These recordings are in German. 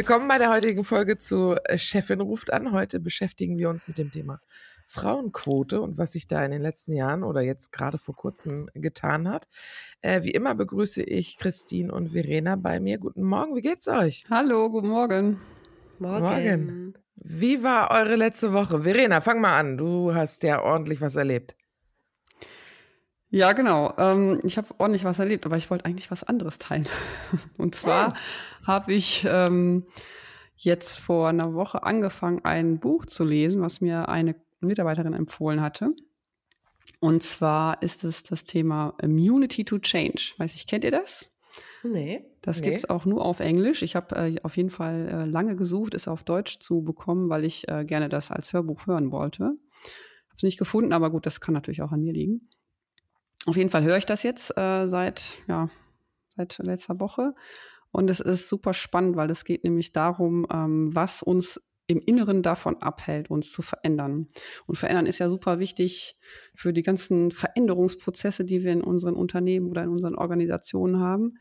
Willkommen bei der heutigen Folge zu äh, Chefin ruft an. Heute beschäftigen wir uns mit dem Thema Frauenquote und was sich da in den letzten Jahren oder jetzt gerade vor kurzem getan hat. Äh, wie immer begrüße ich Christine und Verena bei mir. Guten Morgen, wie geht's euch? Hallo, guten Morgen. Morgen. Morgen. Wie war eure letzte Woche? Verena, fang mal an. Du hast ja ordentlich was erlebt. Ja, genau. Ähm, ich habe ordentlich was erlebt, aber ich wollte eigentlich was anderes teilen. Und zwar oh. habe ich ähm, jetzt vor einer Woche angefangen, ein Buch zu lesen, was mir eine Mitarbeiterin empfohlen hatte. Und zwar ist es das Thema Immunity to Change. Weiß ich, kennt ihr das? Nee. Das nee. gibt es auch nur auf Englisch. Ich habe äh, auf jeden Fall äh, lange gesucht, es auf Deutsch zu bekommen, weil ich äh, gerne das als Hörbuch hören wollte. Habe es nicht gefunden, aber gut, das kann natürlich auch an mir liegen. Auf jeden Fall höre ich das jetzt äh, seit, ja, seit letzter Woche. Und es ist super spannend, weil es geht nämlich darum, ähm, was uns im Inneren davon abhält, uns zu verändern. Und verändern ist ja super wichtig für die ganzen Veränderungsprozesse, die wir in unseren Unternehmen oder in unseren Organisationen haben.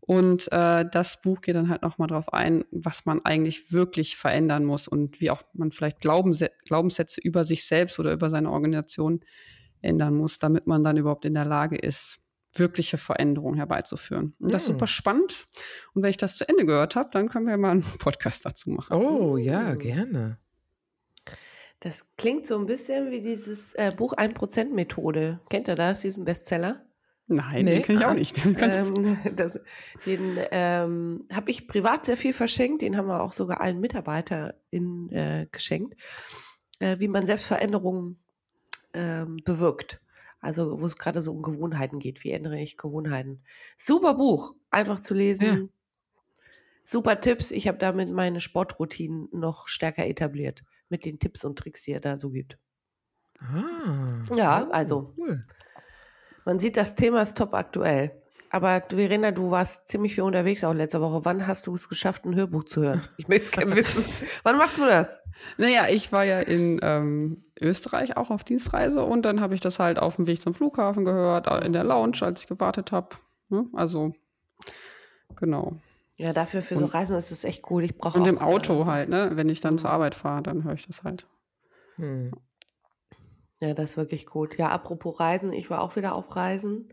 Und äh, das Buch geht dann halt nochmal drauf ein, was man eigentlich wirklich verändern muss und wie auch man vielleicht Glaubenssätze über sich selbst oder über seine Organisation ändern muss, damit man dann überhaupt in der Lage ist, wirkliche Veränderungen herbeizuführen. Und das ist super hm. spannend. Und wenn ich das zu Ende gehört habe, dann können wir mal einen Podcast dazu machen. Oh ja, gerne. Das klingt so ein bisschen wie dieses äh, Buch 1%-Methode. Kennt ihr das, diesen Bestseller? Nein, nee, den kenne ich auch nicht. Ähm, das, den ähm, habe ich privat sehr viel verschenkt. Den haben wir auch sogar allen MitarbeiterInnen äh, geschenkt. Äh, wie man Selbstveränderungen ähm, bewirkt. Also wo es gerade so um Gewohnheiten geht. Wie ändere ich Gewohnheiten? Super Buch, einfach zu lesen. Ja. Super Tipps. Ich habe damit meine Sportroutinen noch stärker etabliert. Mit den Tipps und Tricks, die er da so gibt. Ah. Ja, oh, also. Cool. Man sieht, das Thema ist top aktuell. Aber Verena, du warst ziemlich viel unterwegs auch letzte Woche. Wann hast du es geschafft, ein Hörbuch zu hören? Ich möchte es gerne wissen. Wann machst du das? Naja, ich war ja in ähm, Österreich auch auf Dienstreise und dann habe ich das halt auf dem Weg zum Flughafen gehört, äh, in der Lounge, als ich gewartet habe. Ne? Also, genau. Ja, dafür für und, so Reisen ist es echt cool. Ich brauche Und im Auto halt, ne? Wenn ich dann mhm. zur Arbeit fahre, dann höre ich das halt. Hm. Ja, das ist wirklich gut. Ja, apropos Reisen, ich war auch wieder auf Reisen.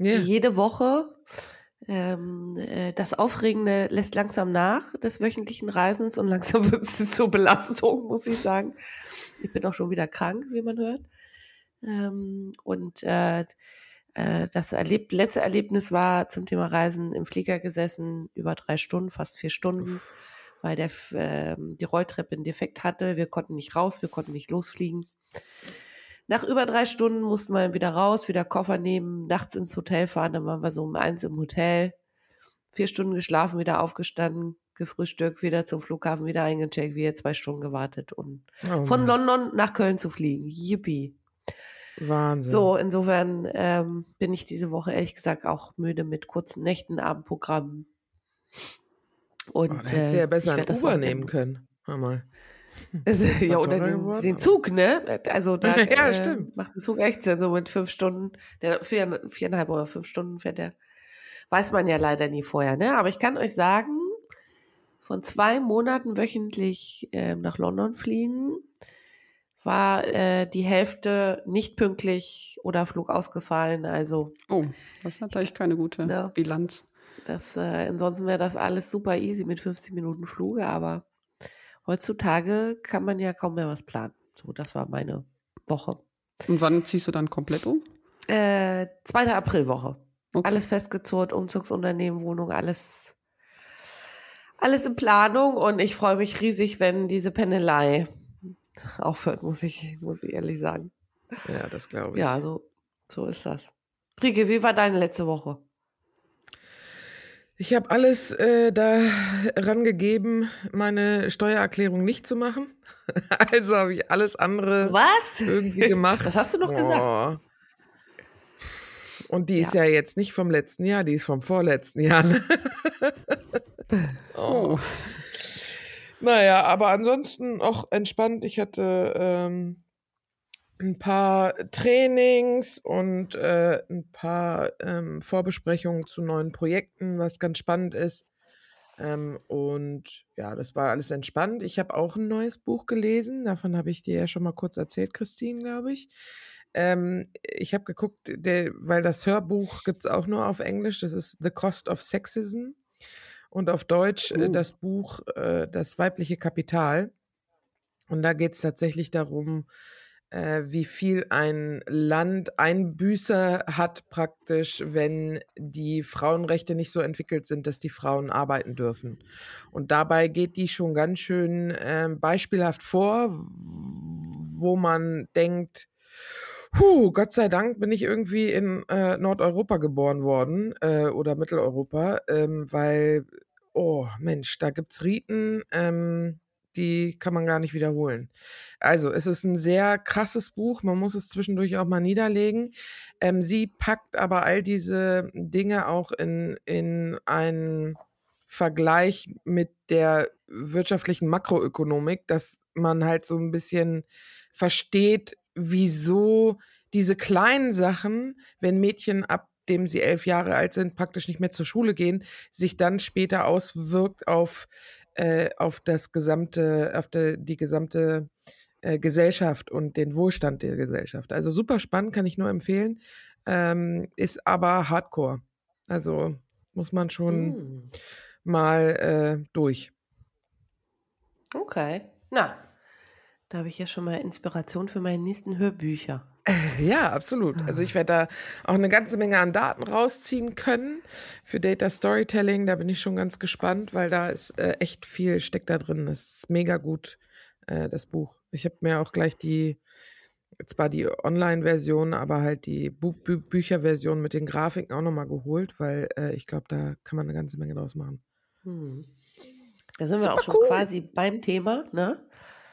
Yeah. Jede Woche. Ähm, äh, das Aufregende lässt langsam nach des wöchentlichen Reisens und langsam wird es zur Belastung, muss ich sagen. Ich bin auch schon wieder krank, wie man hört. Ähm, und äh, äh, das erlebt, letzte Erlebnis war zum Thema Reisen im Flieger gesessen, über drei Stunden, fast vier Stunden, weil der, äh, die Rolltreppe einen Defekt hatte. Wir konnten nicht raus, wir konnten nicht losfliegen. Nach über drei Stunden mussten wir wieder raus, wieder Koffer nehmen, nachts ins Hotel fahren. Dann waren wir so um eins im Hotel. Vier Stunden geschlafen, wieder aufgestanden, gefrühstückt, wieder zum Flughafen, wieder eingecheckt, wieder zwei Stunden gewartet und oh von London nach Köln zu fliegen. Yippie. Wahnsinn. So, insofern ähm, bin ich diese Woche ehrlich gesagt auch müde mit kurzen Nächten, Abendprogrammen. Und, oh, hätte sie ja besser ein Uber nehmen können. Hör mal. Also, ja, oder den, den, Zug, ne? Also da ja, äh, stimmt. macht ein Zug echt Sinn, so mit fünf Stunden, der vier, viereinhalb oder fünf Stunden fährt der. Weiß man ja leider nie vorher, ne? Aber ich kann euch sagen, von zwei Monaten wöchentlich äh, nach London fliegen, war äh, die Hälfte nicht pünktlich oder Flug ausgefallen. Also oh, das ist natürlich keine gute ne? Bilanz. Das, äh, ansonsten wäre das alles super easy mit 50 Minuten Fluge, aber heutzutage kann man ja kaum mehr was planen. So, das war meine Woche. Und wann ziehst du dann komplett um? Äh, zweite Aprilwoche. Okay. Alles festgezurrt, Umzugsunternehmen, Wohnung, alles, alles in Planung und ich freue mich riesig, wenn diese Pendelei aufhört, muss ich, muss ich ehrlich sagen. Ja, das glaube ich. Ja, so, so ist das. Rike, wie war deine letzte Woche? Ich habe alles äh, daran gegeben, meine Steuererklärung nicht zu machen. Also habe ich alles andere Was? irgendwie gemacht. Das hast du doch gesagt. Und die ja. ist ja jetzt nicht vom letzten Jahr, die ist vom vorletzten Jahr. Ne? oh. Naja, aber ansonsten auch entspannt. Ich hatte ähm, ein paar Trainings und äh, ein paar ähm, Vorbesprechungen zu neuen Projekten, was ganz spannend ist. Ähm, und ja, das war alles entspannt. Ich habe auch ein neues Buch gelesen. Davon habe ich dir ja schon mal kurz erzählt, Christine, glaube ich. Ähm, ich habe geguckt, der, weil das Hörbuch gibt es auch nur auf Englisch. Das ist The Cost of Sexism. Und auf Deutsch äh, das Buch äh, Das weibliche Kapital. Und da geht es tatsächlich darum, äh, wie viel ein Land Einbüße hat praktisch, wenn die Frauenrechte nicht so entwickelt sind, dass die Frauen arbeiten dürfen. Und dabei geht die schon ganz schön äh, beispielhaft vor, wo man denkt, Puh, Gott sei Dank bin ich irgendwie in äh, Nordeuropa geboren worden äh, oder Mitteleuropa, ähm, weil, oh Mensch, da gibt's Riten, ähm, die kann man gar nicht wiederholen. Also, es ist ein sehr krasses Buch, man muss es zwischendurch auch mal niederlegen. Ähm, sie packt aber all diese Dinge auch in, in einen Vergleich mit der wirtschaftlichen Makroökonomik, dass man halt so ein bisschen versteht, wieso diese kleinen Sachen, wenn Mädchen ab dem sie elf Jahre alt sind, praktisch nicht mehr zur Schule gehen, sich dann später auswirkt auf, äh, auf das gesamte, auf de, die gesamte äh, Gesellschaft und den Wohlstand der Gesellschaft. Also super spannend, kann ich nur empfehlen. Ähm, ist aber hardcore. Also muss man schon mm. mal äh, durch. Okay. Na, da habe ich ja schon mal Inspiration für meine nächsten Hörbücher. Ja, absolut. Also ich werde da auch eine ganze Menge an Daten rausziehen können für Data Storytelling. Da bin ich schon ganz gespannt, weil da ist äh, echt viel steckt da drin. Das ist mega gut, äh, das Buch. Ich habe mir auch gleich die, zwar die Online-Version, aber halt die Bu Bü Bücherversion mit den Grafiken auch nochmal geholt, weil äh, ich glaube, da kann man eine ganze Menge draus machen. Hm. Da sind Super wir auch schon cool. quasi beim Thema, ne?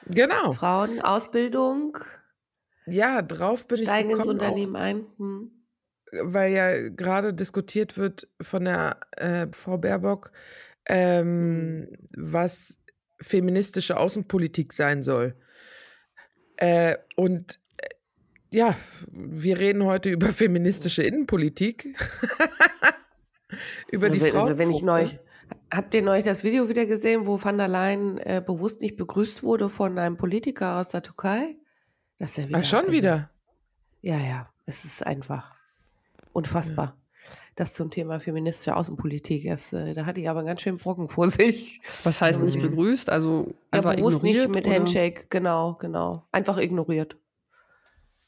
Genau. Frauenausbildung. Ja, drauf bin Steigen ich gekommen. ins Unternehmen auch, ein. Hm. Weil ja gerade diskutiert wird von der äh, Frau Baerbock, ähm, hm. was feministische Außenpolitik sein soll. Äh, und äh, ja, wir reden heute über feministische Innenpolitik. über die wenn, Frau. Wenn ich neu, Habt ihr neulich das Video wieder gesehen, wo van der Leyen äh, bewusst nicht begrüßt wurde von einem Politiker aus der Türkei? Das ist ja wieder. Ach, schon also, wieder? Ja, ja. Es ist einfach unfassbar. Ja. Das zum Thema feministische Außenpolitik. Das, äh, da hatte ich aber einen ganz schön Brocken vor sich. Was heißt nicht mhm. begrüßt? Also einfach ja, bewusst nicht mit oder? Handshake. Genau, genau. Einfach ignoriert.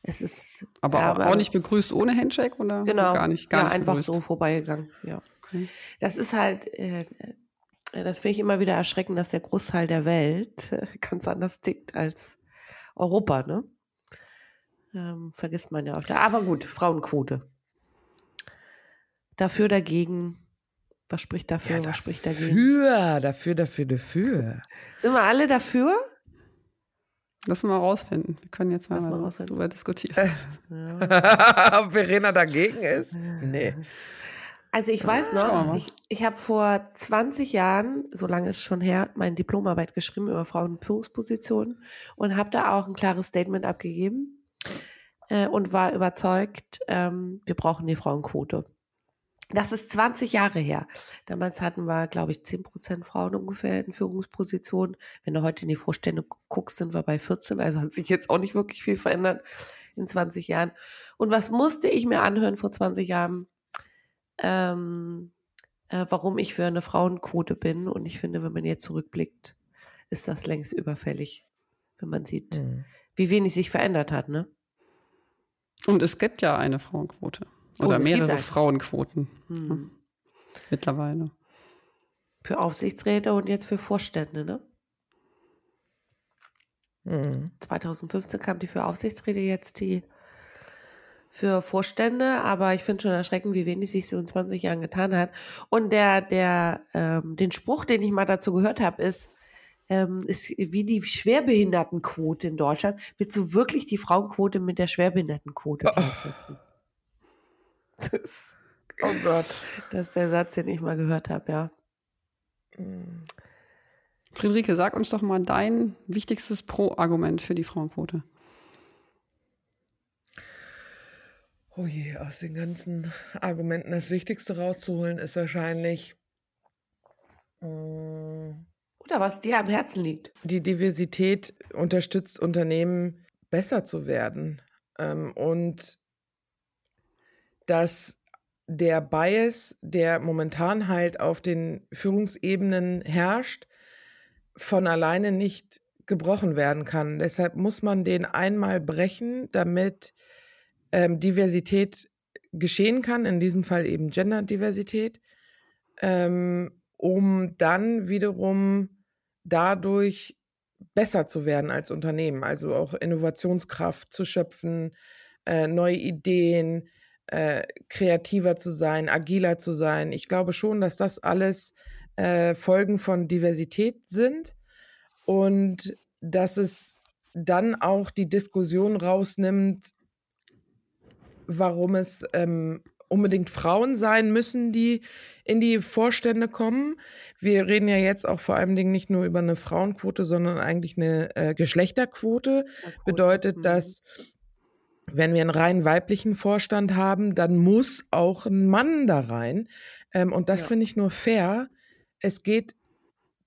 Es ist. Aber, ja, auch, auch nicht begrüßt ohne Handshake oder? Genau. Gar nicht. Gar ja, nicht einfach begrüßt. so vorbeigegangen. Ja. Okay. Das ist halt, äh, äh das finde ich immer wieder erschreckend, dass der Großteil der Welt ganz anders tickt als Europa, ne? Ähm, vergisst man ja auch. Aber gut, Frauenquote. Dafür, dagegen. Was spricht dafür, ja, was spricht dagegen? Dafür, dafür, dafür, dafür. Sind wir alle dafür? Lass mal rausfinden. Wir können jetzt mal, mal darüber diskutieren. Ja. Ob Verena dagegen ist? Nee. Also ich weiß noch, ich, ich habe vor 20 Jahren, so lange ist schon her, meine Diplomarbeit geschrieben über Frauen in Führungspositionen und habe da auch ein klares Statement abgegeben äh, und war überzeugt, ähm, wir brauchen die Frauenquote. Das ist 20 Jahre her. Damals hatten wir, glaube ich, 10 Prozent Frauen ungefähr in Führungspositionen. Wenn du heute in die Vorstände guckst, sind wir bei 14. Also hat sich jetzt auch nicht wirklich viel verändert in 20 Jahren. Und was musste ich mir anhören vor 20 Jahren? ähm, äh, warum ich für eine Frauenquote bin. Und ich finde, wenn man jetzt zurückblickt, ist das längst überfällig, wenn man sieht, mhm. Wie wenig sich verändert hat, ne? Und es gibt ja eine Frauenquote. Oder oh, mehrere Frauenquoten. Mhm. Mittlerweile. Für Aufsichtsräte und jetzt für Vorstände, ne? Mhm. 2015 kam die für Aufsichtsräte, jetzt die für Vorstände, aber ich finde schon erschreckend, wie wenig sich so in 20 Jahren getan hat. Und der, der, ähm, den Spruch, den ich mal dazu gehört habe, ist, ähm, ist wie die Schwerbehindertenquote in Deutschland. Willst du wirklich die Frauenquote mit der Schwerbehindertenquote oh. gleichsetzen? Das, oh Gott. Das ist der Satz, den ich mal gehört habe, ja. Friederike, sag uns doch mal dein wichtigstes Pro-Argument für die Frauenquote. Oh je, aus den ganzen Argumenten das Wichtigste rauszuholen ist wahrscheinlich. Äh, Oder was dir am Herzen liegt. Die Diversität unterstützt Unternehmen besser zu werden. Ähm, und dass der Bias, der momentan halt auf den Führungsebenen herrscht, von alleine nicht gebrochen werden kann. Deshalb muss man den einmal brechen, damit ähm, Diversität geschehen kann, in diesem Fall eben Genderdiversität, ähm, um dann wiederum dadurch besser zu werden als Unternehmen, also auch Innovationskraft zu schöpfen, äh, neue Ideen, äh, kreativer zu sein, agiler zu sein. Ich glaube schon, dass das alles äh, Folgen von Diversität sind und dass es dann auch die Diskussion rausnimmt, warum es ähm, unbedingt Frauen sein müssen, die in die Vorstände kommen. Wir reden ja jetzt auch vor allem Dingen nicht nur über eine Frauenquote, sondern eigentlich eine äh, Geschlechterquote. Bedeutet, mhm. dass wenn wir einen rein weiblichen Vorstand haben, dann muss auch ein Mann da rein. Ähm, und das ja. finde ich nur fair. Es geht,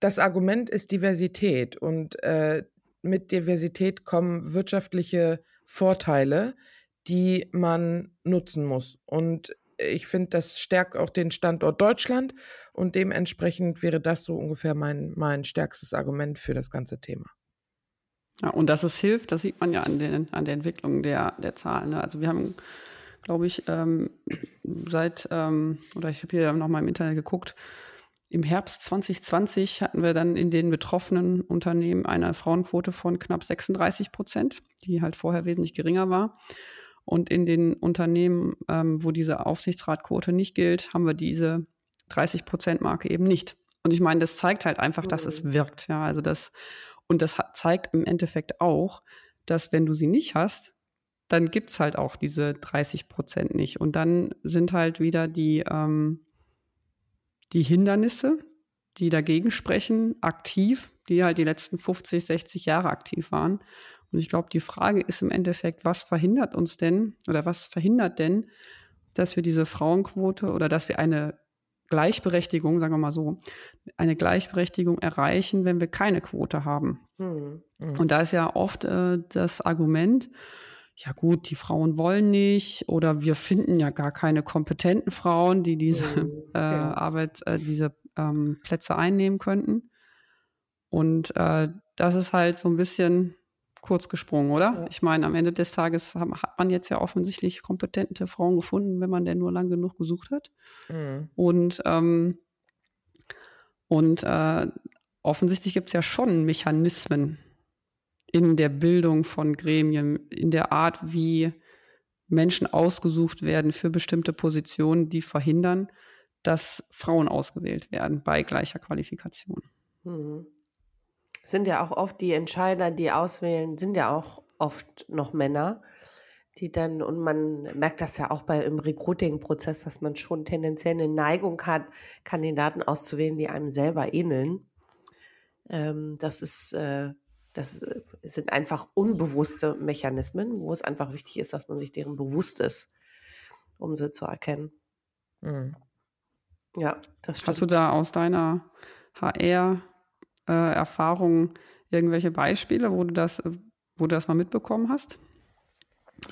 das Argument ist Diversität und äh, mit Diversität kommen wirtschaftliche Vorteile die man nutzen muss. Und ich finde, das stärkt auch den Standort Deutschland und dementsprechend wäre das so ungefähr mein, mein stärkstes Argument für das ganze Thema. Ja, und dass es hilft, das sieht man ja an, den, an der Entwicklung der, der Zahlen. Ne? Also wir haben, glaube ich, ähm, seit, ähm, oder ich habe hier nochmal im Internet geguckt, im Herbst 2020 hatten wir dann in den betroffenen Unternehmen eine Frauenquote von knapp 36 Prozent, die halt vorher wesentlich geringer war. Und in den Unternehmen, ähm, wo diese Aufsichtsratquote nicht gilt, haben wir diese 30-Prozent-Marke eben nicht. Und ich meine, das zeigt halt einfach, dass es mhm. wirkt. Ja, also das, und das zeigt im Endeffekt auch, dass wenn du sie nicht hast, dann gibt es halt auch diese 30 Prozent nicht. Und dann sind halt wieder die, ähm, die Hindernisse, die dagegen sprechen, aktiv, die halt die letzten 50, 60 Jahre aktiv waren. Und ich glaube, die Frage ist im Endeffekt, was verhindert uns denn oder was verhindert denn, dass wir diese Frauenquote oder dass wir eine Gleichberechtigung, sagen wir mal so, eine Gleichberechtigung erreichen, wenn wir keine Quote haben. Mhm. Mhm. Und da ist ja oft äh, das Argument, ja gut, die Frauen wollen nicht oder wir finden ja gar keine kompetenten Frauen, die diese mhm. äh, ja. Arbeit, äh, diese ähm, Plätze einnehmen könnten. Und äh, das ist halt so ein bisschen kurz gesprungen, oder? Ja. Ich meine, am Ende des Tages hat man jetzt ja offensichtlich kompetente Frauen gefunden, wenn man denn nur lang genug gesucht hat. Mhm. Und, ähm, und äh, offensichtlich gibt es ja schon Mechanismen in der Bildung von Gremien, in der Art, wie Menschen ausgesucht werden für bestimmte Positionen, die verhindern, dass Frauen ausgewählt werden bei gleicher Qualifikation. Mhm sind ja auch oft die Entscheider, die auswählen, sind ja auch oft noch Männer, die dann, und man merkt das ja auch bei im Recruiting-Prozess, dass man schon tendenziell eine Neigung hat, Kandidaten auszuwählen, die einem selber ähneln. Ähm, das ist, äh, das äh, sind einfach unbewusste Mechanismen, wo es einfach wichtig ist, dass man sich deren bewusst ist, um sie zu erkennen. Mhm. Ja, das stimmt. Hast du da aus deiner HR äh, Erfahrungen irgendwelche Beispiele, wo du das, wo du das mal mitbekommen hast?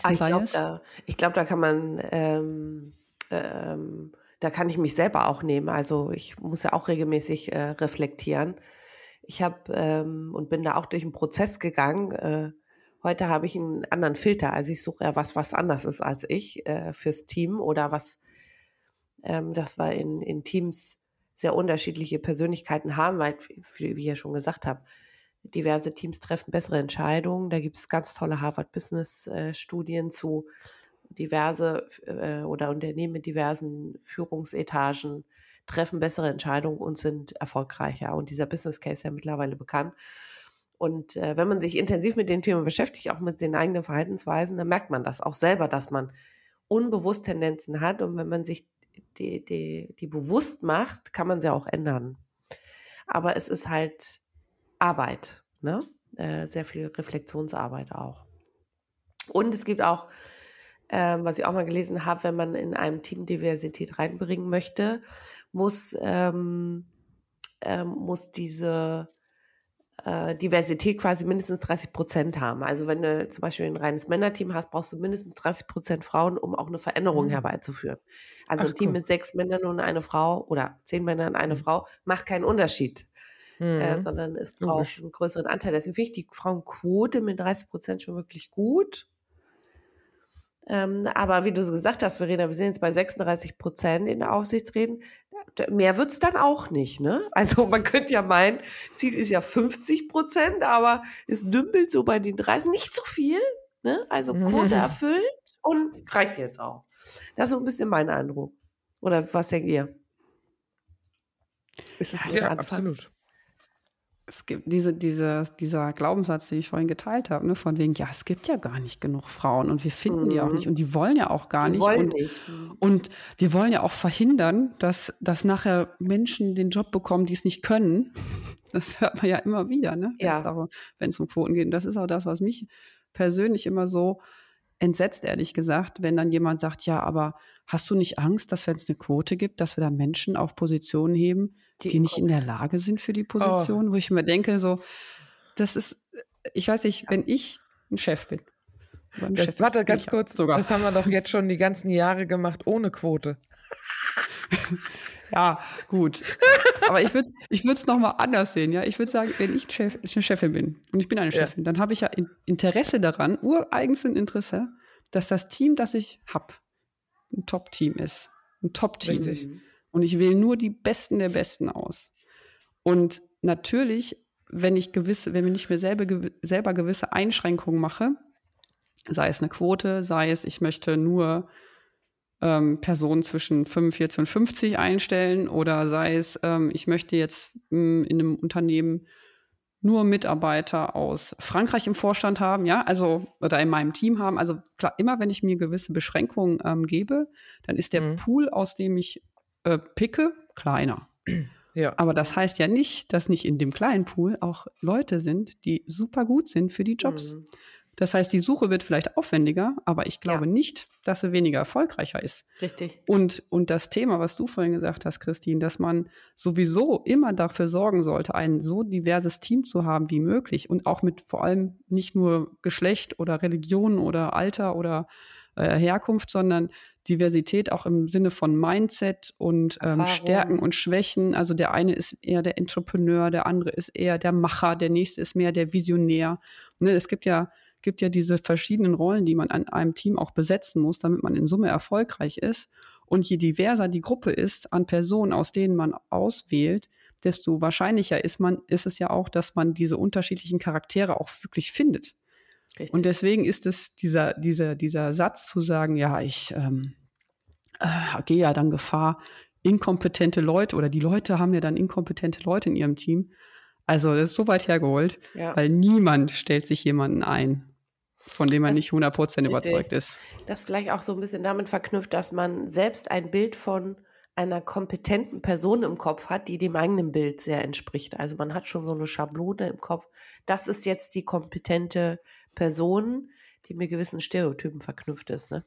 Ah, ich glaube, da, glaub, da kann man, ähm, ähm, da kann ich mich selber auch nehmen. Also ich muss ja auch regelmäßig äh, reflektieren. ich habe ähm, und bin da auch durch einen Prozess gegangen. Äh, heute habe ich einen anderen Filter. Also ich suche ja was, was anders ist als ich äh, fürs Team oder was, ähm, das wir in, in Teams sehr unterschiedliche Persönlichkeiten haben, weil, wie ich ja schon gesagt habe, diverse Teams treffen bessere Entscheidungen. Da gibt es ganz tolle Harvard Business äh, Studien zu diverse äh, oder Unternehmen mit diversen Führungsetagen treffen bessere Entscheidungen und sind erfolgreicher. Und dieser Business Case ist ja mittlerweile bekannt. Und äh, wenn man sich intensiv mit den Themen beschäftigt, auch mit den eigenen Verhaltensweisen, dann merkt man das auch selber, dass man unbewusst Tendenzen hat. Und wenn man sich die, die, die bewusst macht, kann man sie auch ändern. Aber es ist halt Arbeit, ne? Äh, sehr viel Reflexionsarbeit auch. Und es gibt auch, äh, was ich auch mal gelesen habe, wenn man in einem Team Diversität reinbringen möchte, muss, ähm, ähm, muss diese äh, Diversität quasi mindestens 30 Prozent haben. Also wenn du zum Beispiel ein reines Männerteam hast, brauchst du mindestens 30 Prozent Frauen, um auch eine Veränderung mhm. herbeizuführen. Also Ach, ein Team cool. mit sechs Männern und eine Frau oder zehn Männern und eine mhm. Frau macht keinen Unterschied. Äh, mhm. Äh, sondern es braucht Logisch. einen größeren Anteil. Deswegen finde ich die Frauenquote mit 30 Prozent schon wirklich gut. Ähm, aber wie du gesagt hast, Verena, wir sind jetzt bei 36 Prozent in der Aufsichtsräten. Mehr wird es dann auch nicht. Ne? Also man könnte ja meinen, Ziel ist ja 50 Prozent, aber es dümpelt so bei den 30, nicht so viel. Ne? Also Quote erfüllt und reicht jetzt auch. Das ist so ein bisschen mein Eindruck. Oder was denkt ihr? Ist es ja, absolut es gibt diese, diese, dieser Glaubenssatz, den ich vorhin geteilt habe, ne, von wegen, ja, es gibt ja gar nicht genug Frauen und wir finden mhm. die auch nicht und die wollen ja auch gar die nicht. Wollen und, nicht. Mhm. und wir wollen ja auch verhindern, dass, dass nachher Menschen den Job bekommen, die es nicht können. Das hört man ja immer wieder, ne? Ja. Wenn es um Quoten geht. Und das ist auch das, was mich persönlich immer so entsetzt, ehrlich gesagt, wenn dann jemand sagt, ja, aber hast du nicht Angst, dass wenn es eine Quote gibt, dass wir dann Menschen auf Positionen heben, die, die nicht in der Lage sind für die oh. Position, oh. wo ich mir denke, so, das ist, ich weiß nicht, wenn ich ein Chef bin. Ein das, Chef warte, ganz kurz, sogar. das haben wir doch jetzt schon die ganzen Jahre gemacht ohne Quote. ja, gut. Aber ich würde ich es nochmal anders sehen. Ja? Ich würde sagen, wenn ich Chef, eine Chefin bin und ich bin eine Chefin, ja. dann habe ich ja Interesse daran, ureigens ein Interesse, dass das Team, das ich habe, ein Top-Team ist. Ein Top-Team. Und ich wähle nur die Besten der Besten aus. Und natürlich, wenn ich gewisse, wenn ich mir selber, selber gewisse Einschränkungen mache, sei es eine Quote, sei es, ich möchte nur ähm, Personen zwischen 45 und 50 einstellen oder sei es, ähm, ich möchte jetzt ähm, in einem Unternehmen nur Mitarbeiter aus Frankreich im Vorstand haben, ja, also oder in meinem Team haben. Also klar, immer wenn ich mir gewisse Beschränkungen ähm, gebe, dann ist der mhm. Pool, aus dem ich äh, picke, kleiner. Ja. Aber das heißt ja nicht, dass nicht in dem kleinen Pool auch Leute sind, die super gut sind für die Jobs. Mhm. Das heißt, die Suche wird vielleicht aufwendiger, aber ich glaube ja. nicht, dass sie weniger erfolgreicher ist. Richtig. Und, und das Thema, was du vorhin gesagt hast, Christine, dass man sowieso immer dafür sorgen sollte, ein so diverses Team zu haben wie möglich und auch mit vor allem nicht nur Geschlecht oder Religion oder Alter oder äh, Herkunft, sondern Diversität auch im Sinne von Mindset und ähm, Stärken und Schwächen. Also der eine ist eher der Entrepreneur, der andere ist eher der Macher, der nächste ist mehr der Visionär. Ne, es gibt ja gibt ja diese verschiedenen Rollen, die man an einem Team auch besetzen muss, damit man in Summe erfolgreich ist. Und je diverser die Gruppe ist an Personen, aus denen man auswählt, desto wahrscheinlicher ist man, ist es ja auch, dass man diese unterschiedlichen Charaktere auch wirklich findet. Richtig. Und deswegen ist es dieser, dieser, dieser Satz zu sagen, ja, ich ähm, äh, gehe ja dann Gefahr, inkompetente Leute oder die Leute haben ja dann inkompetente Leute in ihrem Team. Also das ist so weit hergeholt, ja. weil niemand stellt sich jemanden ein von dem man das, nicht 100% überzeugt ist. Das vielleicht auch so ein bisschen damit verknüpft, dass man selbst ein Bild von einer kompetenten Person im Kopf hat, die dem eigenen Bild sehr entspricht. Also man hat schon so eine Schablone im Kopf. Das ist jetzt die kompetente Person, die mit gewissen Stereotypen verknüpft ist. Ne?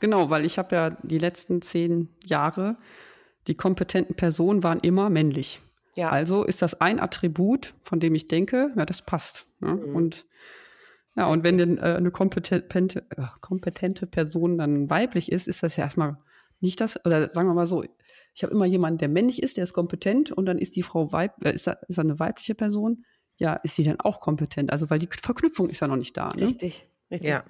Genau, weil ich habe ja die letzten zehn Jahre, die kompetenten Personen waren immer männlich. Ja. Also ist das ein Attribut, von dem ich denke, ja, das passt. Ne? Mhm. Und ja, und wenn denn, äh, eine kompetente, äh, kompetente Person dann weiblich ist, ist das ja erstmal nicht das, oder sagen wir mal so, ich habe immer jemanden, der männlich ist, der ist kompetent und dann ist die Frau weib, äh, ist, da, ist da eine weibliche Person, ja, ist sie dann auch kompetent? Also weil die Verknüpfung ist ja noch nicht da. Ne? Richtig, richtig. Ja.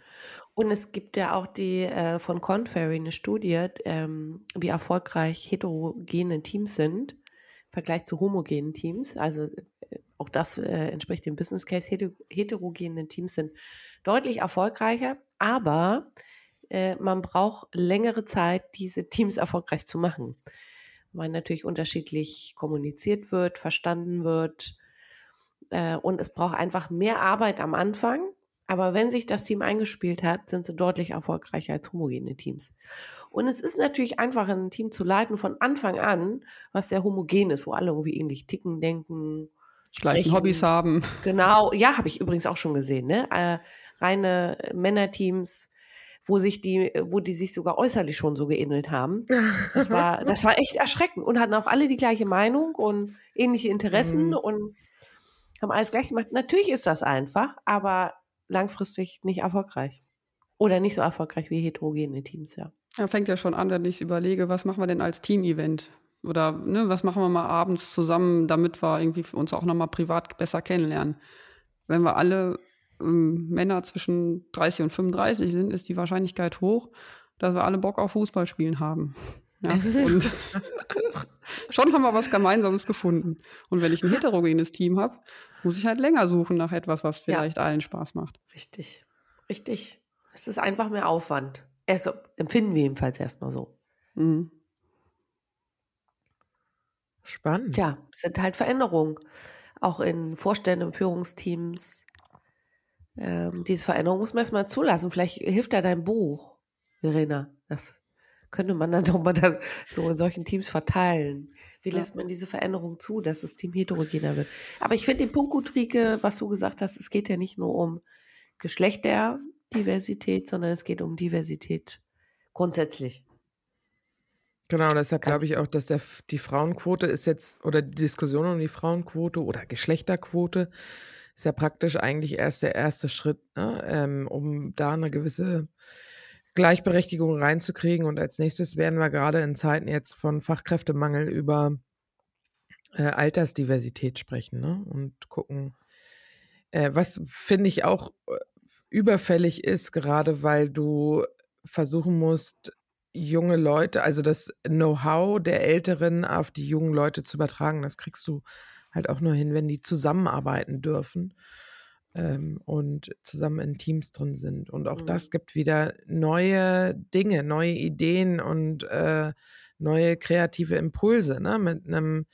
Und es gibt ja auch die äh, von Conferry eine Studie, ähm, wie erfolgreich heterogene Teams sind im Vergleich zu homogenen Teams. Also äh, auch das äh, entspricht dem Business Case. Heter heterogene Teams sind deutlich erfolgreicher, aber äh, man braucht längere Zeit, diese Teams erfolgreich zu machen weil natürlich unterschiedlich kommuniziert wird, verstanden wird. Äh, und es braucht einfach mehr Arbeit am Anfang. Aber wenn sich das Team eingespielt hat, sind sie deutlich erfolgreicher als homogene Teams. Und es ist natürlich einfach, ein Team zu leiten von Anfang an, was sehr homogen ist, wo alle irgendwie ähnlich ticken, denken, gleichen Hobbys haben. Genau, ja, habe ich übrigens auch schon gesehen. Ne? Äh, reine Männerteams, wo sich die, wo die sich sogar äußerlich schon so geähnelt haben. Das war, das war echt erschreckend und hatten auch alle die gleiche Meinung und ähnliche Interessen mhm. und haben alles gleich gemacht. Natürlich ist das einfach, aber langfristig nicht erfolgreich. Oder nicht so erfolgreich wie heterogene Teams, ja. Ja, fängt ja schon an, wenn ich überlege, was machen wir denn als Team-Event? Oder ne, was machen wir mal abends zusammen, damit wir irgendwie uns auch nochmal privat besser kennenlernen? Wenn wir alle ähm, Männer zwischen 30 und 35 sind, ist die Wahrscheinlichkeit hoch, dass wir alle Bock auf Fußball spielen haben. Ja, und schon haben wir was Gemeinsames gefunden. Und wenn ich ein heterogenes Team habe, muss ich halt länger suchen nach etwas, was vielleicht ja. allen Spaß macht. Richtig, richtig. Es ist einfach mehr Aufwand. Also empfinden wir jedenfalls erstmal so. Mhm. Spannend. Ja, es sind halt Veränderungen. Auch in Vorständen, Führungsteams, ähm, diese Veränderung muss man erstmal zulassen. Vielleicht hilft da dein Buch, Verena. Das könnte man dann doch mal da so in solchen Teams verteilen. Wie lässt man diese Veränderung zu, dass das Team heterogener wird? Aber ich finde den Punkt gut, Rike, was du gesagt hast, es geht ja nicht nur um Geschlechterdiversität, sondern es geht um Diversität grundsätzlich. Genau, deshalb glaube ich auch, dass der, die Frauenquote ist jetzt, oder die Diskussion um die Frauenquote oder Geschlechterquote ist ja praktisch eigentlich erst der erste Schritt, ne? ähm, um da eine gewisse Gleichberechtigung reinzukriegen. Und als nächstes werden wir gerade in Zeiten jetzt von Fachkräftemangel über äh, Altersdiversität sprechen ne? und gucken, äh, was finde ich auch äh, überfällig ist, gerade weil du versuchen musst, junge Leute, also das Know-how der Älteren auf die jungen Leute zu übertragen. Das kriegst du halt auch nur hin, wenn die zusammenarbeiten dürfen ähm, und zusammen in Teams drin sind. Und auch mhm. das gibt wieder neue Dinge, neue Ideen und äh, neue kreative Impulse, ne? Mit einem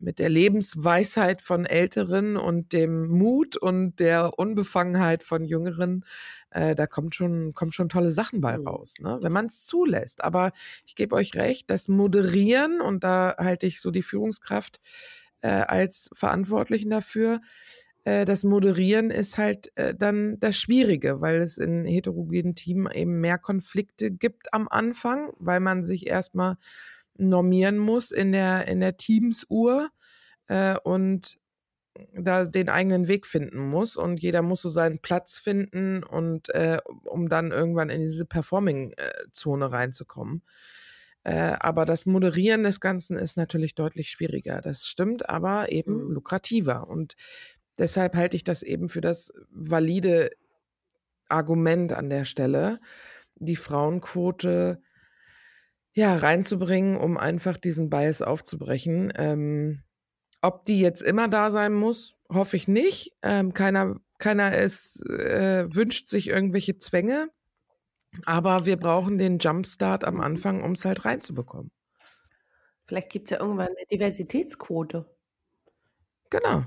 mit der Lebensweisheit von Älteren und dem Mut und der Unbefangenheit von Jüngeren, äh, da kommt schon, kommt schon tolle Sachen bei mhm. raus, ne? wenn man es zulässt. Aber ich gebe euch recht, das Moderieren, und da halte ich so die Führungskraft äh, als Verantwortlichen dafür. Äh, das Moderieren ist halt äh, dann das Schwierige, weil es in heterogenen Teams eben mehr Konflikte gibt am Anfang, weil man sich erstmal normieren muss in der, in der Teamsuhr äh, und da den eigenen Weg finden muss und jeder muss so seinen Platz finden und äh, um dann irgendwann in diese Performing-Zone reinzukommen. Äh, aber das Moderieren des Ganzen ist natürlich deutlich schwieriger. Das stimmt, aber eben mhm. lukrativer. Und deshalb halte ich das eben für das valide Argument an der Stelle, die Frauenquote ja reinzubringen, um einfach diesen Bias aufzubrechen. Ähm, ob die jetzt immer da sein muss, hoffe ich nicht. Ähm, keiner, keiner ist, äh, wünscht sich irgendwelche Zwänge. Aber wir brauchen den Jumpstart am Anfang, um es halt reinzubekommen. Vielleicht gibt es ja irgendwann eine Diversitätsquote. Genau.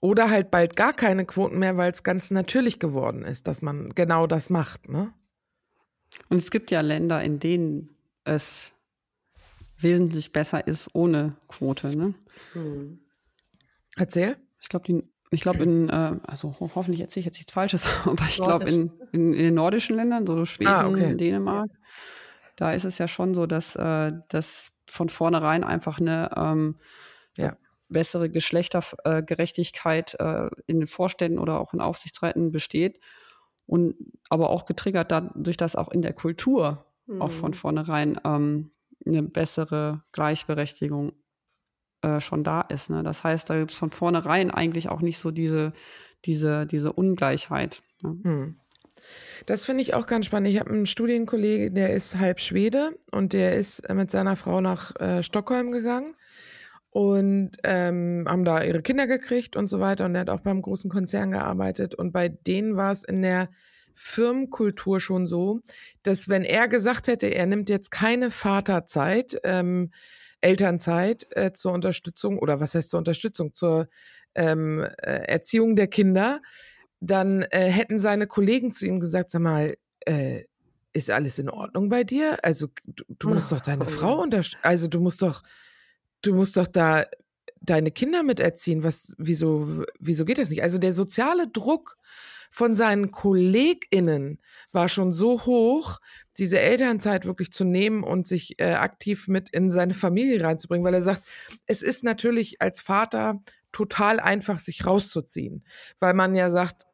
Oder halt bald gar keine Quoten mehr, weil es ganz natürlich geworden ist, dass man genau das macht. Ne? Und es gibt ja Länder, in denen es wesentlich besser ist ohne Quote. Ne? Hm. Erzähl. Ich glaube, die ich glaube, in, äh, also hoffentlich erzähle ich jetzt nichts Falsches, aber ich glaube, in, in, in, den nordischen Ländern, so Schweden, ah, okay. Dänemark, da ist es ja schon so, dass, äh, dass von vornherein einfach eine ähm, ja. Bessere Geschlechtergerechtigkeit äh, in den Vorständen oder auch in Aufsichtsräten besteht. Und aber auch getriggert dadurch, dass auch in der Kultur mhm. auch von mhm. vornherein ähm, eine bessere Gleichberechtigung äh, schon da ist. Ne? Das heißt, da gibt es von vornherein eigentlich auch nicht so diese, diese, diese Ungleichheit. Ne? Mhm. Das finde ich auch ganz spannend. Ich habe einen Studienkollegen, der ist halb Schwede und der ist mit seiner Frau nach äh, Stockholm gegangen und ähm, haben da ihre Kinder gekriegt und so weiter. Und er hat auch beim großen Konzern gearbeitet. Und bei denen war es in der Firmenkultur schon so, dass wenn er gesagt hätte, er nimmt jetzt keine Vaterzeit, ähm, Elternzeit äh, zur Unterstützung oder was heißt zur Unterstützung, zur ähm, äh, Erziehung der Kinder, dann äh, hätten seine Kollegen zu ihm gesagt, sag mal, äh, ist alles in Ordnung bei dir? Also du, du musst doch deine Frau unterstützen, also du musst doch, du musst doch da deine Kinder miterziehen. Was, wieso, wieso geht das nicht? Also der soziale Druck von seinen KollegInnen war schon so hoch, diese Elternzeit wirklich zu nehmen und sich äh, aktiv mit in seine Familie reinzubringen, weil er sagt, es ist natürlich als Vater total einfach, sich rauszuziehen, weil man ja sagt,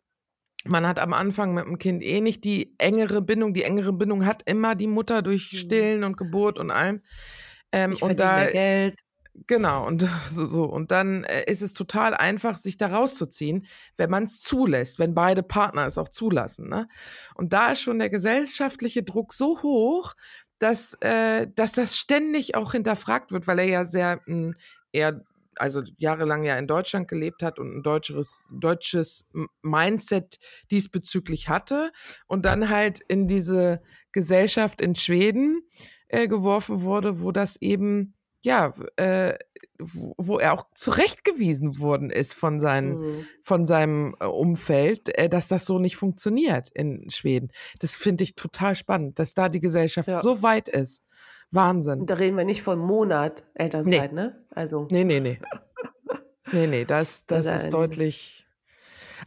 man hat am Anfang mit dem Kind eh nicht die engere Bindung. Die engere Bindung hat immer die Mutter durch mhm. Stillen und Geburt und allem. Ähm, ich und da Geld. Genau, und so, so. Und dann äh, ist es total einfach, sich da rauszuziehen, wenn man es zulässt, wenn beide Partner es auch zulassen. Ne? Und da ist schon der gesellschaftliche Druck so hoch, dass, äh, dass das ständig auch hinterfragt wird, weil er ja sehr mh, hm, eher also jahrelang ja in Deutschland gelebt hat und ein deutsches, deutsches Mindset diesbezüglich hatte und dann halt in diese Gesellschaft in Schweden äh, geworfen wurde, wo das eben, ja, äh, wo, wo er auch zurechtgewiesen worden ist von, seinen, mhm. von seinem äh, Umfeld, äh, dass das so nicht funktioniert in Schweden. Das finde ich total spannend, dass da die Gesellschaft ja. so weit ist. Wahnsinn. Und da reden wir nicht von Monat Elternzeit, nee. ne? Also. Nee, nee, nee. nee, nee, das, das ist deutlich.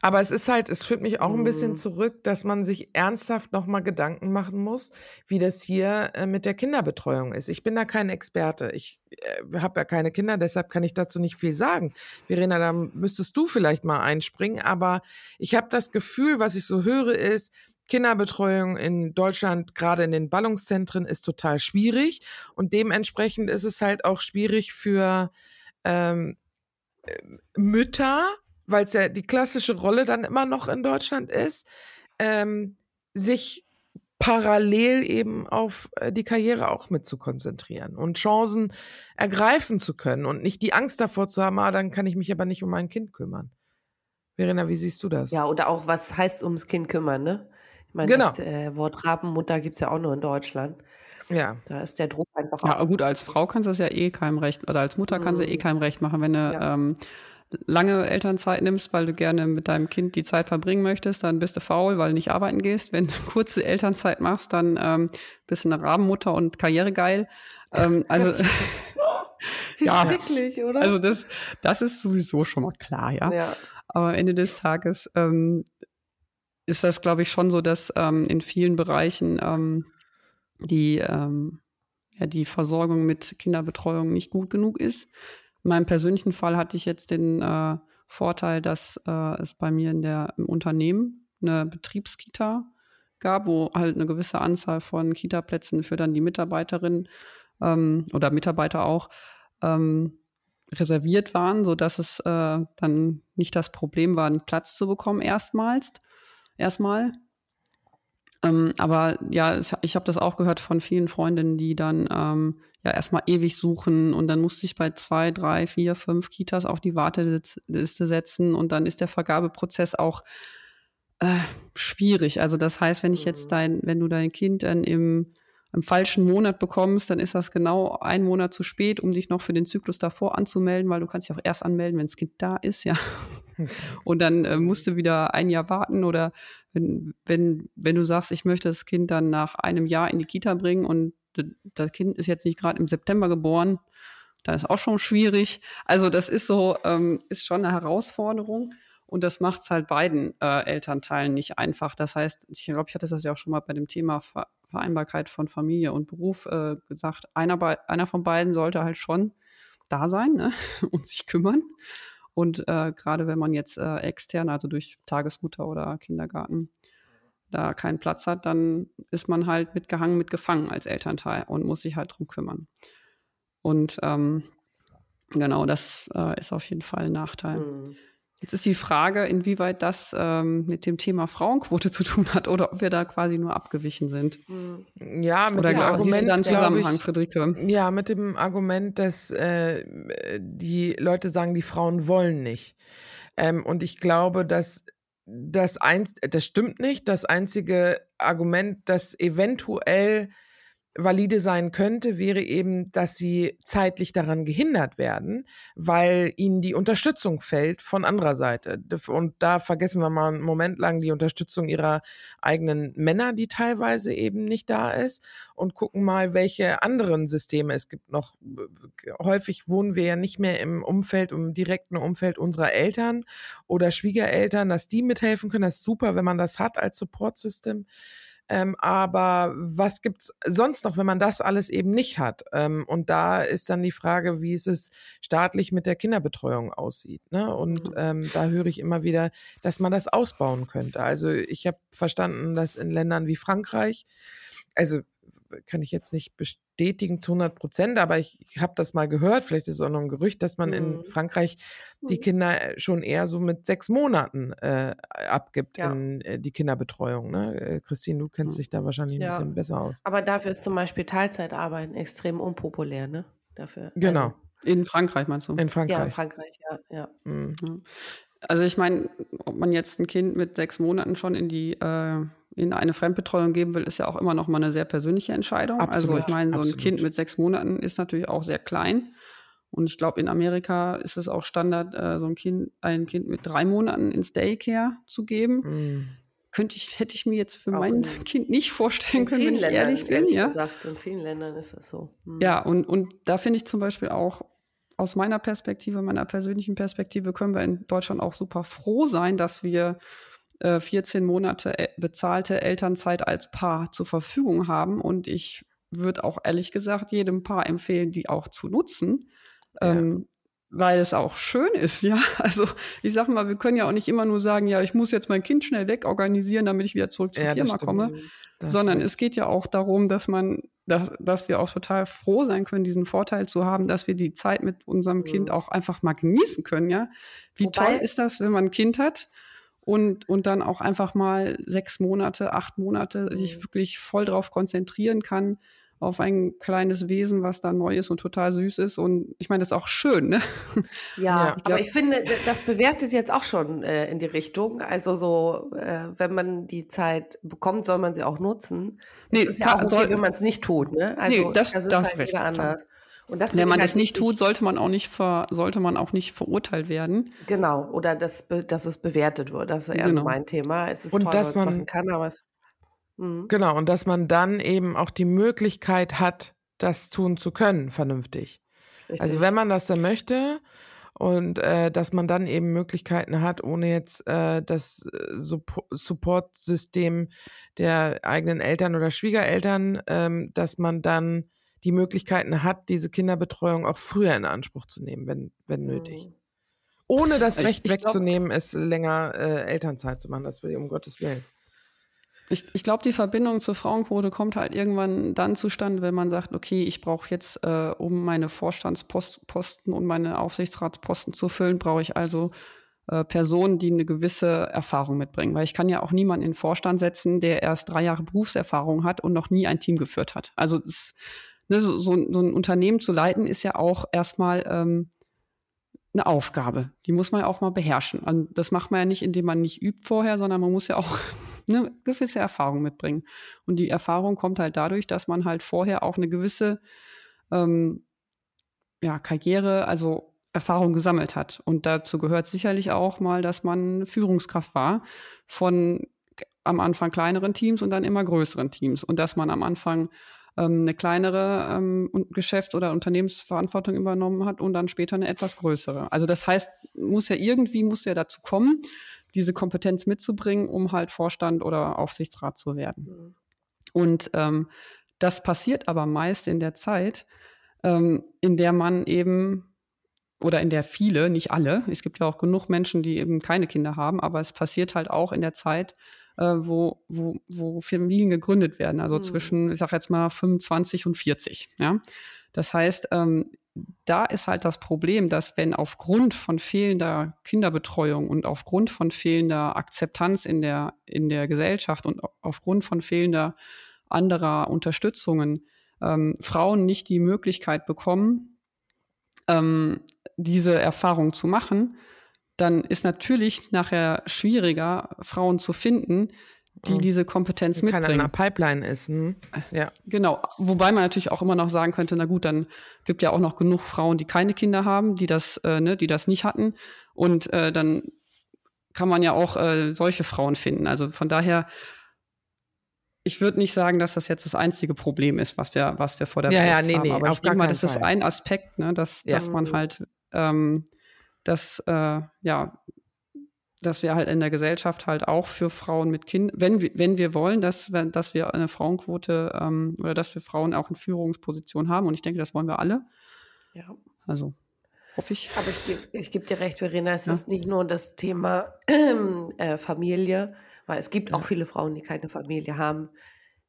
Aber es ist halt, es führt mich auch ein bisschen mhm. zurück, dass man sich ernsthaft nochmal Gedanken machen muss, wie das hier äh, mit der Kinderbetreuung ist. Ich bin da kein Experte. Ich äh, habe ja keine Kinder, deshalb kann ich dazu nicht viel sagen. Verena, da müsstest du vielleicht mal einspringen. Aber ich habe das Gefühl, was ich so höre, ist, Kinderbetreuung in Deutschland, gerade in den Ballungszentren, ist total schwierig. Und dementsprechend ist es halt auch schwierig für ähm, äh, Mütter, weil es ja die klassische Rolle dann immer noch in Deutschland ist, ähm, sich parallel eben auf äh, die Karriere auch mit zu konzentrieren und Chancen ergreifen zu können und nicht die Angst davor zu haben, ah, dann kann ich mich aber nicht um mein Kind kümmern. Verena, wie siehst du das? Ja, oder auch, was heißt ums Kind kümmern, ne? Ich meine, genau. das äh, Wort Rabenmutter gibt es ja auch nur in Deutschland. Ja. Da ist der Druck einfach Ja, gut, als Frau kannst du das ja eh keinem recht, oder als Mutter kannst du eh mhm. keinem recht machen, wenn du ja. ähm, lange Elternzeit nimmst, weil du gerne mit deinem Kind die Zeit verbringen möchtest, dann bist du faul, weil du nicht arbeiten gehst. Wenn du kurze Elternzeit machst, dann ähm, bist du eine Rabenmutter und karrieregeil. Ähm, also ja, schrecklich, oder? Also das, das ist sowieso schon mal klar, ja. ja. Aber am Ende des Tages ähm, ist das, glaube ich, schon so, dass ähm, in vielen Bereichen ähm, die, ähm, ja, die Versorgung mit Kinderbetreuung nicht gut genug ist. In meinem persönlichen Fall hatte ich jetzt den äh, Vorteil, dass äh, es bei mir in der, im Unternehmen eine Betriebskita gab, wo halt eine gewisse Anzahl von Kita-Plätzen für dann die Mitarbeiterinnen ähm, oder Mitarbeiter auch ähm, reserviert waren, sodass es äh, dann nicht das Problem war, einen Platz zu bekommen erstmals erstmal. Ähm, aber ja, ich habe das auch gehört von vielen Freundinnen, die dann ähm, ja erstmal ewig suchen und dann musste ich bei zwei, drei, vier, fünf Kitas auf die Warteliste setzen und dann ist der Vergabeprozess auch äh, schwierig. Also das heißt, wenn ich jetzt mhm. dein, wenn du dein Kind dann im im falschen Monat bekommst, dann ist das genau ein Monat zu spät, um dich noch für den Zyklus davor anzumelden, weil du kannst ja auch erst anmelden, wenn das Kind da ist, ja. Und dann äh, musst du wieder ein Jahr warten oder wenn, wenn, wenn du sagst, ich möchte das Kind dann nach einem Jahr in die Kita bringen und das Kind ist jetzt nicht gerade im September geboren, dann ist auch schon schwierig. Also das ist so, ähm, ist schon eine Herausforderung. Und das macht es halt beiden äh, Elternteilen nicht einfach. Das heißt, ich glaube, ich hatte das ja auch schon mal bei dem Thema Ver Vereinbarkeit von Familie und Beruf äh, gesagt, einer, einer von beiden sollte halt schon da sein ne? und sich kümmern. Und äh, gerade wenn man jetzt äh, extern, also durch Tagesmutter oder Kindergarten, da keinen Platz hat, dann ist man halt mitgehangen, mitgefangen als Elternteil und muss sich halt drum kümmern. Und ähm, genau, das äh, ist auf jeden Fall ein Nachteil. Mhm. Jetzt ist die Frage, inwieweit das ähm, mit dem Thema Frauenquote zu tun hat oder ob wir da quasi nur abgewichen sind. Mhm. Ja, mit oder dem Argument, dann Zusammenhang, ich, Friederike? Ja, mit dem Argument, dass äh, die Leute sagen, die Frauen wollen nicht. Ähm, und ich glaube, dass das, ein, das stimmt nicht. Das einzige Argument, das eventuell valide sein könnte, wäre eben, dass sie zeitlich daran gehindert werden, weil ihnen die Unterstützung fällt von anderer Seite. Und da vergessen wir mal einen Moment lang die Unterstützung ihrer eigenen Männer, die teilweise eben nicht da ist, und gucken mal, welche anderen Systeme es gibt noch. Häufig wohnen wir ja nicht mehr im Umfeld, im direkten Umfeld unserer Eltern oder Schwiegereltern, dass die mithelfen können. Das ist super, wenn man das hat als Support-System. Ähm, aber was gibt's sonst noch, wenn man das alles eben nicht hat? Ähm, und da ist dann die Frage, wie es es staatlich mit der Kinderbetreuung aussieht. Ne? Und mhm. ähm, da höre ich immer wieder, dass man das ausbauen könnte. Also ich habe verstanden, dass in Ländern wie Frankreich, also kann ich jetzt nicht bestätigen zu 100 Prozent, aber ich habe das mal gehört, vielleicht ist es auch noch ein Gerücht, dass man mhm. in Frankreich die mhm. Kinder äh, schon eher so mit sechs Monaten äh, abgibt ja. in äh, die Kinderbetreuung. Ne? Äh, Christine, du kennst mhm. dich da wahrscheinlich ein ja. bisschen besser aus. Aber dafür ist zum Beispiel Teilzeitarbeiten extrem unpopulär, ne? Dafür. Genau. Also, in Frankreich meinst du? In Frankreich. Ja, in Frankreich, ja. ja. Mhm. Also ich meine, ob man jetzt ein Kind mit sechs Monaten schon in die äh, in eine Fremdbetreuung geben will, ist ja auch immer noch mal eine sehr persönliche Entscheidung. Absolut, also ich meine, so ein absolut. Kind mit sechs Monaten ist natürlich auch sehr klein. Und ich glaube, in Amerika ist es auch Standard, äh, so ein Kind, ein Kind mit drei Monaten ins Daycare zu geben. Mm. Könnte ich, hätte ich mir jetzt für auch mein in, Kind nicht vorstellen können, wenn ich Ländern, ehrlich bin. Ehrlich ja? gesagt, in vielen Ländern ist das so. Mm. Ja, und, und da finde ich zum Beispiel auch aus meiner Perspektive, meiner persönlichen Perspektive, können wir in Deutschland auch super froh sein, dass wir 14 äh, Monate bezahlte Elternzeit als Paar zur Verfügung haben. Und ich würde auch ehrlich gesagt jedem Paar empfehlen, die auch zu nutzen. Ja. Ähm, weil es auch schön ist, ja. Also ich sag mal, wir können ja auch nicht immer nur sagen, ja, ich muss jetzt mein Kind schnell wegorganisieren, damit ich wieder zurück zur ja, Firma komme. Das sondern es geht ja auch darum, dass man, dass, dass wir auch total froh sein können, diesen Vorteil zu haben, dass wir die Zeit mit unserem mhm. Kind auch einfach mal genießen können, ja. Wie Wobei, toll ist das, wenn man ein Kind hat und, und dann auch einfach mal sechs Monate, acht Monate sich mhm. wirklich voll drauf konzentrieren kann auf ein kleines Wesen, was da neu ist und total süß ist. Und ich meine, das ist auch schön, ne? Ja, ja ich aber ich finde, das bewertet jetzt auch schon äh, in die Richtung. Also so, äh, wenn man die Zeit bekommt, soll man sie auch nutzen. Nee, das ist ja auch okay, soll, wenn man es nicht tut, ne? Also nee, das, das ist das halt recht, anders. Und das Wenn man halt das nicht tut, sollte man auch nicht ver, sollte man auch nicht verurteilt werden. Genau, oder dass, dass es bewertet wird. Das ist eher genau. so mein Thema. Es ist und toll, dass man machen kann, aber es, mhm. genau und dass man dann eben auch die Möglichkeit hat, das tun zu können, vernünftig. Richtig. Also wenn man das dann möchte und äh, dass man dann eben Möglichkeiten hat, ohne jetzt äh, das äh, Support-System der eigenen Eltern oder Schwiegereltern, ähm, dass man dann die Möglichkeiten hat, diese Kinderbetreuung auch früher in Anspruch zu nehmen, wenn, wenn nötig. Mhm. Ohne das Recht ich, ich wegzunehmen, glaub, es länger äh, Elternzeit zu machen. Das will ich um Gottes Willen. Ich, ich glaube, die Verbindung zur Frauenquote kommt halt irgendwann dann zustande, wenn man sagt, okay, ich brauche jetzt, äh, um meine Vorstandsposten und meine Aufsichtsratsposten zu füllen, brauche ich also äh, Personen, die eine gewisse Erfahrung mitbringen. Weil ich kann ja auch niemanden in den Vorstand setzen, der erst drei Jahre Berufserfahrung hat und noch nie ein Team geführt hat. Also das ne, so, so, so ein Unternehmen zu leiten, ist ja auch erstmal ähm, eine Aufgabe. Die muss man ja auch mal beherrschen. Und das macht man ja nicht, indem man nicht übt vorher, sondern man muss ja auch eine gewisse Erfahrung mitbringen. Und die Erfahrung kommt halt dadurch, dass man halt vorher auch eine gewisse ähm, ja, Karriere, also Erfahrung gesammelt hat. Und dazu gehört sicherlich auch mal, dass man Führungskraft war von am Anfang kleineren Teams und dann immer größeren Teams. Und dass man am Anfang ähm, eine kleinere ähm, Geschäfts- oder Unternehmensverantwortung übernommen hat und dann später eine etwas größere. Also das heißt, muss ja irgendwie muss ja dazu kommen, diese Kompetenz mitzubringen, um halt Vorstand oder Aufsichtsrat zu werden. Mhm. Und ähm, das passiert aber meist in der Zeit, ähm, in der man eben oder in der viele, nicht alle, es gibt ja auch genug Menschen, die eben keine Kinder haben, aber es passiert halt auch in der Zeit, äh, wo, wo, wo Familien gegründet werden, also mhm. zwischen, ich sag jetzt mal, 25 und 40. Ja? Das heißt, ähm, da ist halt das Problem, dass wenn aufgrund von fehlender Kinderbetreuung und aufgrund von fehlender Akzeptanz in der, in der Gesellschaft und aufgrund von fehlender anderer Unterstützungen ähm, Frauen nicht die Möglichkeit bekommen, ähm, diese Erfahrung zu machen, dann ist natürlich nachher schwieriger, Frauen zu finden, die mhm. diese Kompetenz die mitbringen. Keine in einer Pipeline ist. Hm? Ja. Genau. Wobei man natürlich auch immer noch sagen könnte, na gut, dann gibt ja auch noch genug Frauen, die keine Kinder haben, die das, äh, ne, die das nicht hatten. Und äh, dann kann man ja auch äh, solche Frauen finden. Also von daher, ich würde nicht sagen, dass das jetzt das einzige Problem ist, was wir, was wir vor der ja, Brust ja, nee, haben. Nee, Aber ich denke mal, das Fall. ist ein Aspekt, ne, dass, ja. dass man halt ähm, dass äh, ja dass wir halt in der Gesellschaft halt auch für Frauen mit Kindern, wenn wir, wenn wir wollen, dass, dass wir eine Frauenquote ähm, oder dass wir Frauen auch in Führungspositionen haben. Und ich denke, das wollen wir alle. Ja. Also hoffe ich. Aber ich gebe ich geb dir recht, Verena, es ja. ist nicht nur das Thema äh, Familie, weil es gibt ja. auch viele Frauen, die keine Familie haben.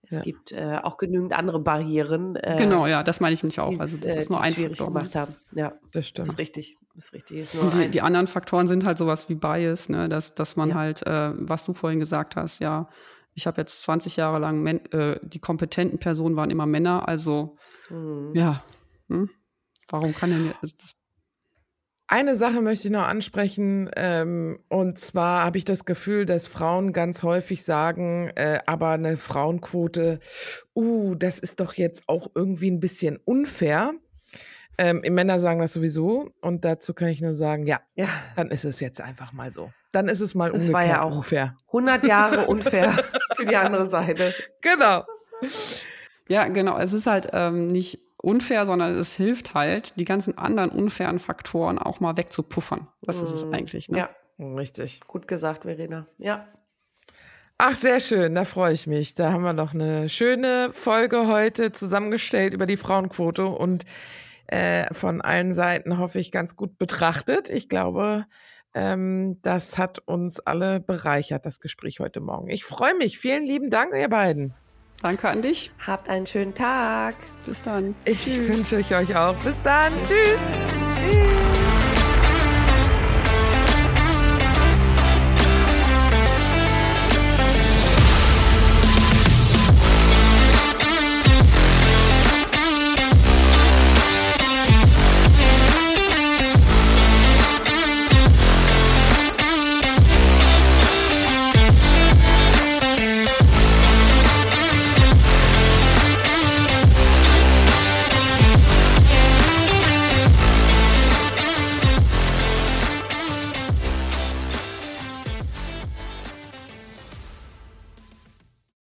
Es ja. gibt äh, auch genügend andere Barrieren. Äh, genau, ja, das meine ich mich auch. Also das ist nur ein schwierig Faktor. Ne? gemacht haben. Ja, das stimmt. Das ist richtig. Ist richtig. Ist Und die, die, anderen Faktoren sind halt sowas wie Bias, ne? dass, dass man ja. halt, äh, was du vorhin gesagt hast, ja, ich habe jetzt 20 Jahre lang, äh, die kompetenten Personen waren immer Männer, also mhm. ja, hm? warum kann denn das eine Sache möchte ich noch ansprechen, ähm, und zwar habe ich das Gefühl, dass Frauen ganz häufig sagen, äh, aber eine Frauenquote, uh, das ist doch jetzt auch irgendwie ein bisschen unfair. Ähm, Männer sagen das sowieso und dazu kann ich nur sagen, ja, ja, dann ist es jetzt einfach mal so. Dann ist es mal das war ja auch unfair. 100 Jahre unfair für die andere Seite. Genau. Ja, genau. Es ist halt ähm, nicht unfair, sondern es hilft halt, die ganzen anderen unfairen Faktoren auch mal wegzupuffern. Das mm. ist es mhm. eigentlich. Ne? Ja, richtig. Gut gesagt, Verena. Ja. Ach, sehr schön, da freue ich mich. Da haben wir noch eine schöne Folge heute zusammengestellt über die Frauenquote und äh, von allen Seiten hoffe ich ganz gut betrachtet. Ich glaube, ähm, das hat uns alle bereichert, das Gespräch heute Morgen. Ich freue mich. Vielen lieben Dank, ihr beiden. Danke an dich. Habt einen schönen Tag. Bis dann. Ich Tschüss. wünsche ich euch auch. Bis dann. Tschüss. Tschüss.